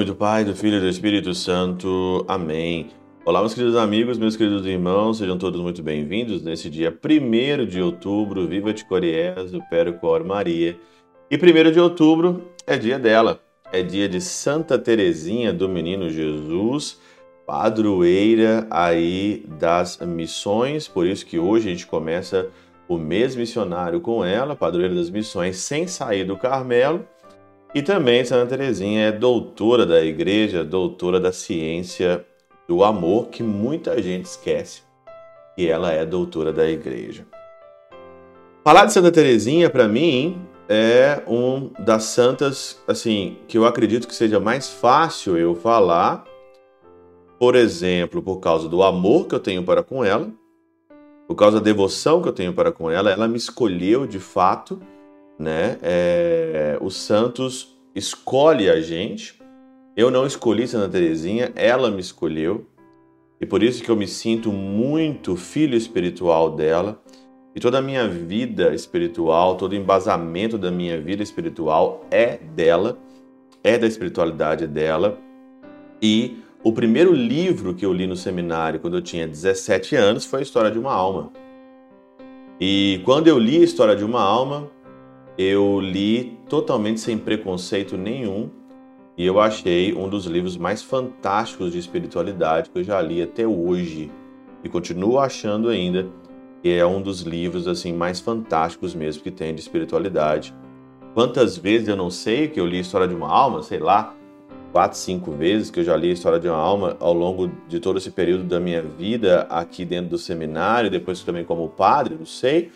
nome do Pai, do Filho e do Espírito Santo. Amém. Olá, meus queridos amigos, meus queridos irmãos, sejam todos muito bem-vindos nesse dia 1 de outubro. Viva de Coriés, o Péro Cor Maria. E 1 de outubro é dia dela, é dia de Santa Teresinha do Menino Jesus, padroeira aí das missões. Por isso que hoje a gente começa o mês missionário com ela, padroeira das missões, sem sair do Carmelo. E também Santa Teresinha é doutora da igreja, doutora da ciência do amor, que muita gente esquece que ela é doutora da igreja. Falar de Santa Teresinha para mim é um das santas assim que eu acredito que seja mais fácil eu falar, por exemplo, por causa do amor que eu tenho para com ela, por causa da devoção que eu tenho para com ela, ela me escolheu de fato né? É, os santos escolhe a gente. Eu não escolhi Santa Teresinha, ela me escolheu. E por isso que eu me sinto muito filho espiritual dela. E toda a minha vida espiritual, todo o embasamento da minha vida espiritual é dela, é da espiritualidade dela. E o primeiro livro que eu li no seminário quando eu tinha 17 anos foi a História de uma Alma. E quando eu li a História de uma Alma, eu li totalmente sem preconceito nenhum e eu achei um dos livros mais fantásticos de espiritualidade que eu já li até hoje e continuo achando ainda que é um dos livros assim mais fantásticos mesmo que tem de espiritualidade. Quantas vezes eu não sei que eu li a História de uma Alma, sei lá, quatro, cinco vezes que eu já li a História de uma Alma ao longo de todo esse período da minha vida aqui dentro do seminário, depois também como padre, não sei.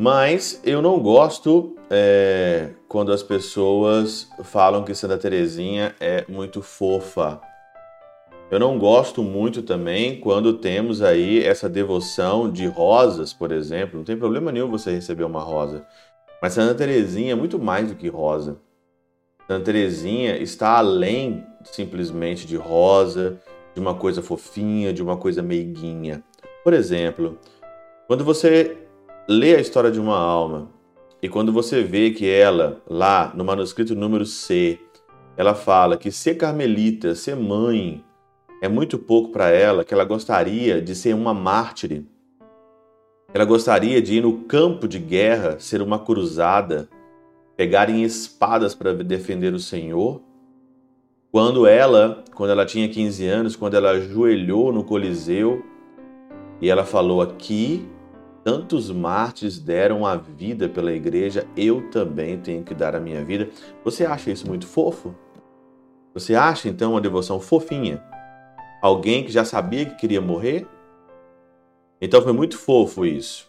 Mas eu não gosto é, quando as pessoas falam que Santa Teresinha é muito fofa. Eu não gosto muito também quando temos aí essa devoção de rosas, por exemplo. Não tem problema nenhum você receber uma rosa. Mas Santa Teresinha é muito mais do que rosa. Santa Teresinha está além simplesmente de rosa, de uma coisa fofinha, de uma coisa meiguinha. Por exemplo, quando você lê a história de uma alma e quando você vê que ela, lá no manuscrito número C, ela fala que ser carmelita, ser mãe, é muito pouco para ela, que ela gostaria de ser uma mártire. Ela gostaria de ir no campo de guerra, ser uma cruzada, pegarem espadas para defender o Senhor. Quando ela, quando ela tinha 15 anos, quando ela ajoelhou no Coliseu e ela falou aqui Tantos mártires deram a vida pela igreja, eu também tenho que dar a minha vida. Você acha isso muito fofo? Você acha então uma devoção fofinha? Alguém que já sabia que queria morrer? Então foi muito fofo isso.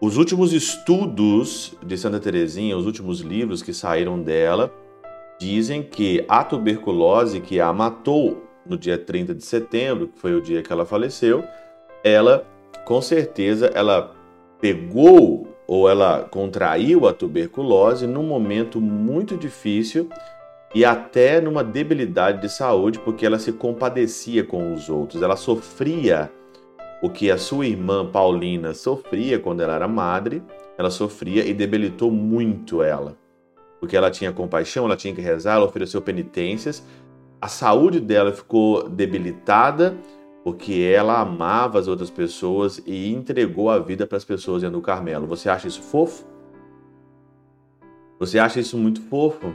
Os últimos estudos de Santa Teresinha, os últimos livros que saíram dela, dizem que a tuberculose que a matou no dia 30 de setembro, que foi o dia que ela faleceu, ela com certeza ela pegou ou ela contraiu a tuberculose num momento muito difícil e até numa debilidade de saúde, porque ela se compadecia com os outros, ela sofria o que a sua irmã Paulina sofria quando ela era madre, ela sofria e debilitou muito ela. Porque ela tinha compaixão, ela tinha que rezar, ela ofereceu penitências, a saúde dela ficou debilitada porque ela amava as outras pessoas e entregou a vida para as pessoas dentro do Carmelo. Você acha isso fofo? Você acha isso muito fofo?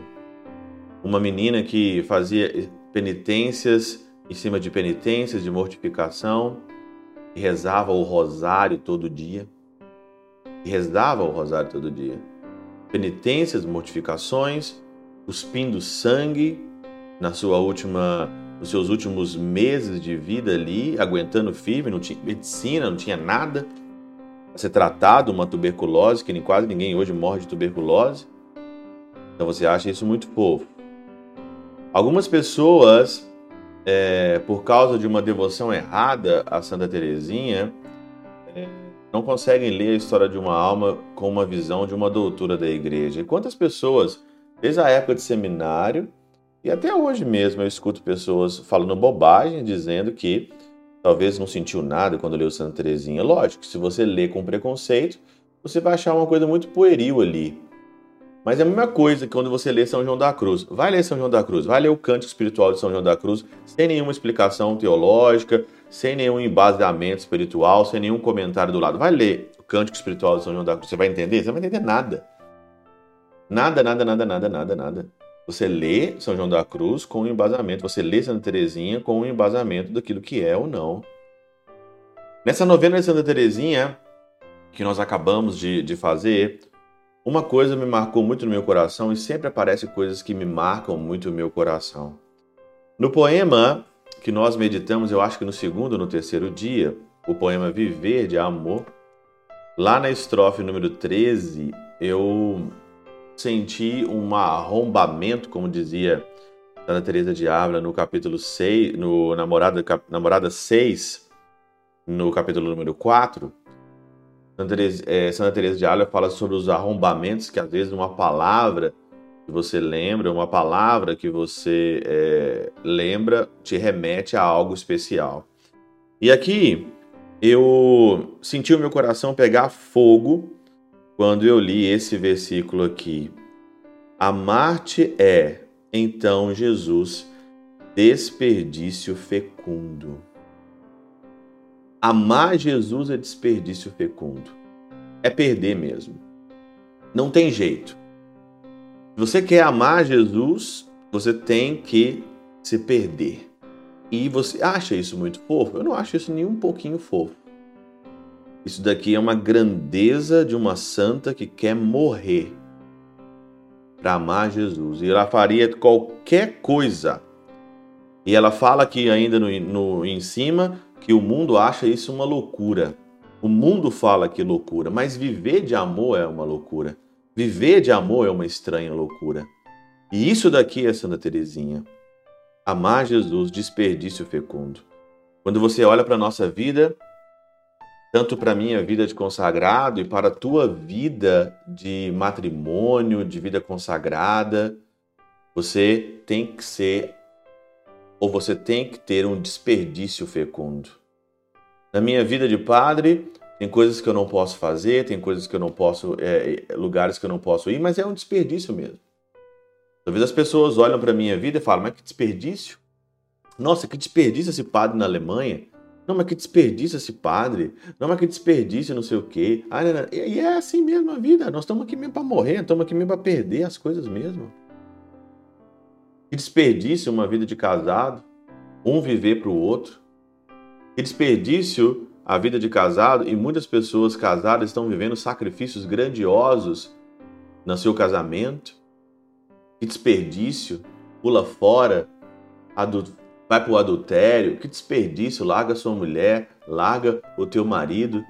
Uma menina que fazia penitências em cima de penitências, de mortificação, e rezava o rosário todo dia. E rezava o rosário todo dia. Penitências, mortificações, cuspindo sangue na sua última nos seus últimos meses de vida ali, aguentando firme, não tinha medicina, não tinha nada a ser tratado, uma tuberculose, que quase ninguém hoje morre de tuberculose. Então você acha isso muito fofo. Algumas pessoas, é, por causa de uma devoção errada a Santa Teresinha, é, não conseguem ler a história de uma alma com uma visão de uma doutora da igreja. E quantas pessoas, desde a época de seminário, e até hoje mesmo eu escuto pessoas falando bobagem, dizendo que talvez não sentiu nada quando leu Santa Teresinha. Lógico, se você lê com preconceito, você vai achar uma coisa muito pueril ali. Mas é a mesma coisa que quando você lê São João da Cruz. Vai ler São João da Cruz, vai ler o Cântico Espiritual de São João da Cruz, sem nenhuma explicação teológica, sem nenhum embasamento espiritual, sem nenhum comentário do lado. Vai ler o Cântico Espiritual de São João da Cruz, você vai entender? Você não vai entender nada. Nada, nada, nada, nada, nada, nada. Você lê São João da Cruz com um embasamento, você lê Santa Teresinha com um embasamento daquilo que é ou não. Nessa novena de Santa Teresinha, que nós acabamos de, de fazer, uma coisa me marcou muito no meu coração e sempre aparecem coisas que me marcam muito no meu coração. No poema que nós meditamos, eu acho que no segundo ou no terceiro dia, o poema Viver de Amor, lá na estrofe número 13, eu senti um arrombamento, como dizia Santa Teresa de Ávila no capítulo 6, no Namorada, Namorada 6, no capítulo número 4, Santa Teresa, é, Santa Teresa de Ávila fala sobre os arrombamentos que às vezes uma palavra que você lembra, uma palavra que você é, lembra, te remete a algo especial. E aqui eu senti o meu coração pegar fogo quando eu li esse versículo aqui. Amar-te é, então, Jesus, desperdício fecundo. Amar Jesus é desperdício fecundo. É perder mesmo. Não tem jeito. Se você quer amar Jesus, você tem que se perder. E você acha isso muito fofo? Eu não acho isso nem um pouquinho fofo. Isso daqui é uma grandeza de uma santa que quer morrer para amar Jesus. E ela faria qualquer coisa. E ela fala aqui ainda no, no, em cima que o mundo acha isso uma loucura. O mundo fala que loucura, mas viver de amor é uma loucura. Viver de amor é uma estranha loucura. E isso daqui é Santa Teresinha. Amar Jesus, desperdício fecundo. Quando você olha para a nossa vida, tanto para a minha vida de consagrado e para a tua vida de matrimônio, de vida consagrada, você tem que ser ou você tem que ter um desperdício fecundo. Na minha vida de padre, tem coisas que eu não posso fazer, tem coisas que eu não posso, é, é lugares que eu não posso ir, mas é um desperdício mesmo. Talvez as pessoas olham para minha vida e falam, mas que desperdício? Nossa, que desperdício esse padre na Alemanha. Não, mas que desperdício esse padre. Não, mas que desperdício não sei o quê. Ah, não, não. E é assim mesmo a vida. Nós estamos aqui mesmo para morrer, estamos aqui mesmo para perder as coisas mesmo. Que desperdício uma vida de casado, um viver para o outro. Que desperdício a vida de casado e muitas pessoas casadas estão vivendo sacrifícios grandiosos no seu casamento. Que desperdício, pula fora, vai para o adultério. Que desperdício, larga sua mulher, larga o teu marido.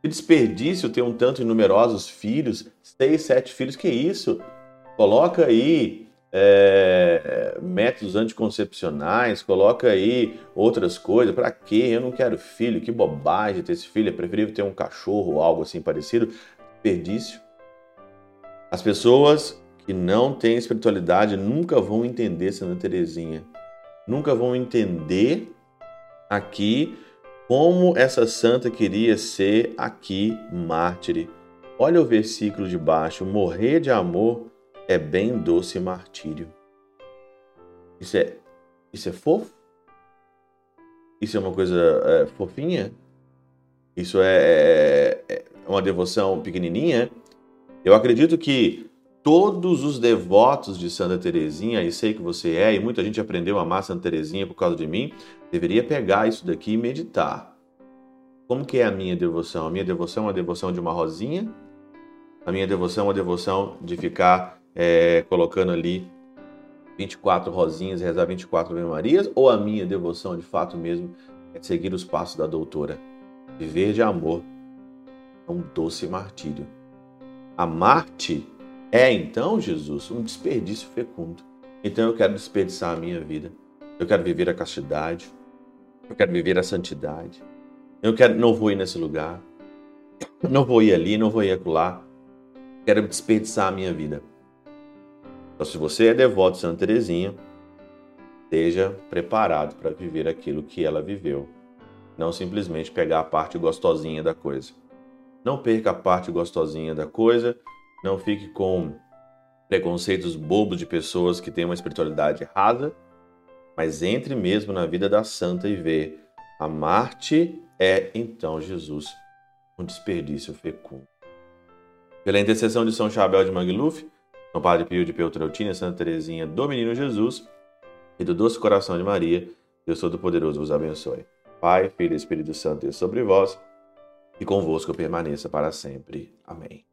Que desperdício ter um tanto de numerosos filhos, seis, sete filhos. Que isso? Coloca aí é, métodos anticoncepcionais, coloca aí outras coisas. Para quê? Eu não quero filho, que bobagem ter esse filho. É preferível ter um cachorro ou algo assim parecido. Desperdício. As pessoas que não têm espiritualidade nunca vão entender Santa Teresinha. Nunca vão entender aqui como essa santa queria ser aqui mártire. Olha o versículo de baixo: morrer de amor é bem doce martírio. Isso é, isso é fofo? Isso é uma coisa é, fofinha? Isso é, é, é uma devoção pequenininha? Eu acredito que todos os devotos de Santa Teresinha, e sei que você é, e muita gente aprendeu a amar Santa Teresinha por causa de mim, deveria pegar isso daqui e meditar. Como que é a minha devoção? A minha devoção é uma devoção de uma rosinha? A minha devoção é uma devoção de ficar é, colocando ali 24 rosinhas, rezar 24 Ave Marias, ou a minha devoção de fato mesmo é seguir os passos da doutora? Viver de amor é um doce martírio. Amar-te é então, Jesus, um desperdício fecundo. Então eu quero desperdiçar a minha vida. Eu quero viver a castidade. Eu quero viver a santidade. Eu quero, não vou ir nesse lugar. Não vou ir ali, não vou ir acolá. Quero desperdiçar a minha vida. Então, se você é devoto de Santa Teresinha, esteja preparado para viver aquilo que ela viveu. Não simplesmente pegar a parte gostosinha da coisa. Não perca a parte gostosinha da coisa, não fique com preconceitos bobos de pessoas que têm uma espiritualidade rasa, mas entre mesmo na vida da santa e vê amar-te é então Jesus um desperdício fecundo. Pela intercessão de São Chabel de Mangluf, São Padre Pio de Peltrautina, Santa Teresinha do Menino Jesus e do Doce Coração de Maria, Deus Todo-Poderoso vos abençoe. Pai, Filho e Espírito Santo, Deus sobre vós e convosco permaneça para sempre. Amém.